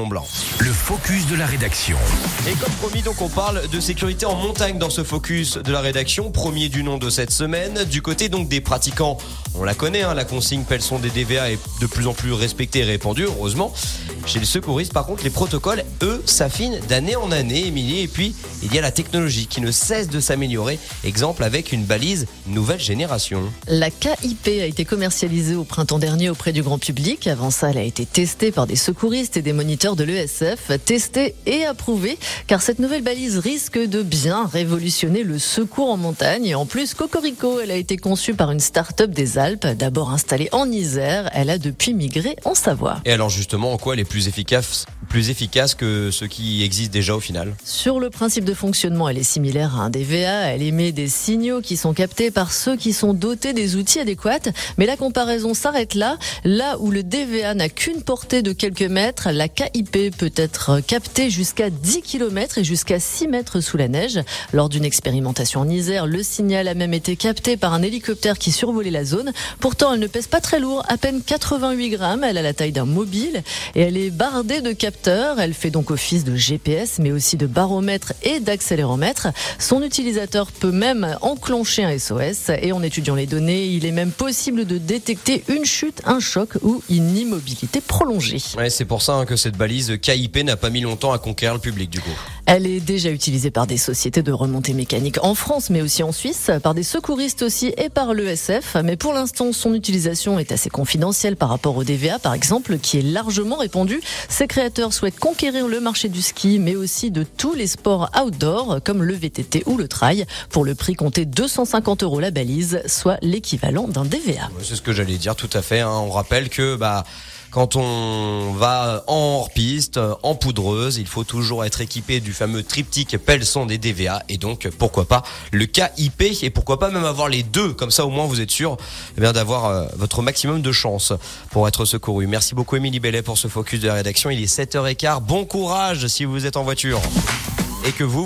Mont Blanc. Le focus de la rédaction. Et comme promis, donc on parle de sécurité en montagne dans ce focus de la rédaction, premier du nom de cette semaine. Du côté donc des pratiquants, on la connaît, hein, la consigne son des DVA est de plus en plus respectée et répandue, heureusement. Chez les secouristes, par contre, les protocoles, eux, s'affinent d'année en année, Émilie. Et puis, il y a la technologie qui ne cesse de s'améliorer. Exemple avec une balise nouvelle génération. La KIP a été commercialisée au printemps dernier auprès du grand public. Avant ça, elle a été testée par des secouristes et des moniteurs de l'ESF. Testée et approuvée, car cette nouvelle balise risque de bien révolutionner le secours en montagne. Et en plus, Cocorico, elle a été conçue par une start-up des Alpes, d'abord installée en Isère. Elle a depuis migré en Savoie. Et alors justement, en quoi elle est plus efficace plus efficace que ce qui existe déjà au final? Sur le principe de fonctionnement, elle est similaire à un DVA. Elle émet des signaux qui sont captés par ceux qui sont dotés des outils adéquats. Mais la comparaison s'arrête là. Là où le DVA n'a qu'une portée de quelques mètres, la Peut être captée jusqu'à 10 km et jusqu'à 6 mètres sous la neige. Lors d'une expérimentation en Isère, le signal a même été capté par un hélicoptère qui survolait la zone. Pourtant, elle ne pèse pas très lourd, à peine 88 grammes. Elle a la taille d'un mobile et elle est bardée de capteurs elle fait donc office de GPS, mais aussi de baromètre et d'accéléromètre. Son utilisateur peut même enclencher un SOS. Et en étudiant les données, il est même possible de détecter une chute, un choc ou une immobilité prolongée. C'est pour ça hein, que cette balise KIP n'a pas mis longtemps à conquérir le public du coup. Elle est déjà utilisée par des sociétés de remontée mécanique en France, mais aussi en Suisse, par des secouristes aussi et par l'ESF. Mais pour l'instant, son utilisation est assez confidentielle par rapport au DVA, par exemple, qui est largement répandu. Ses créateurs souhaitent conquérir le marché du ski, mais aussi de tous les sports outdoor, comme le VTT ou le trail, pour le prix compté 250 euros la balise, soit l'équivalent d'un DVA. C'est ce que j'allais dire, tout à fait. Hein. On rappelle que, bah, quand on va en hors-piste, en poudreuse, il faut toujours être équipé du fameux triptyque Pelson des DVA et donc pourquoi pas le KIP et pourquoi pas même avoir les deux comme ça au moins vous êtes sûr eh d'avoir euh, votre maximum de chance pour être secouru. Merci beaucoup Émilie Bellet pour ce focus de la rédaction. Il est 7h15. Bon courage si vous êtes en voiture et que vous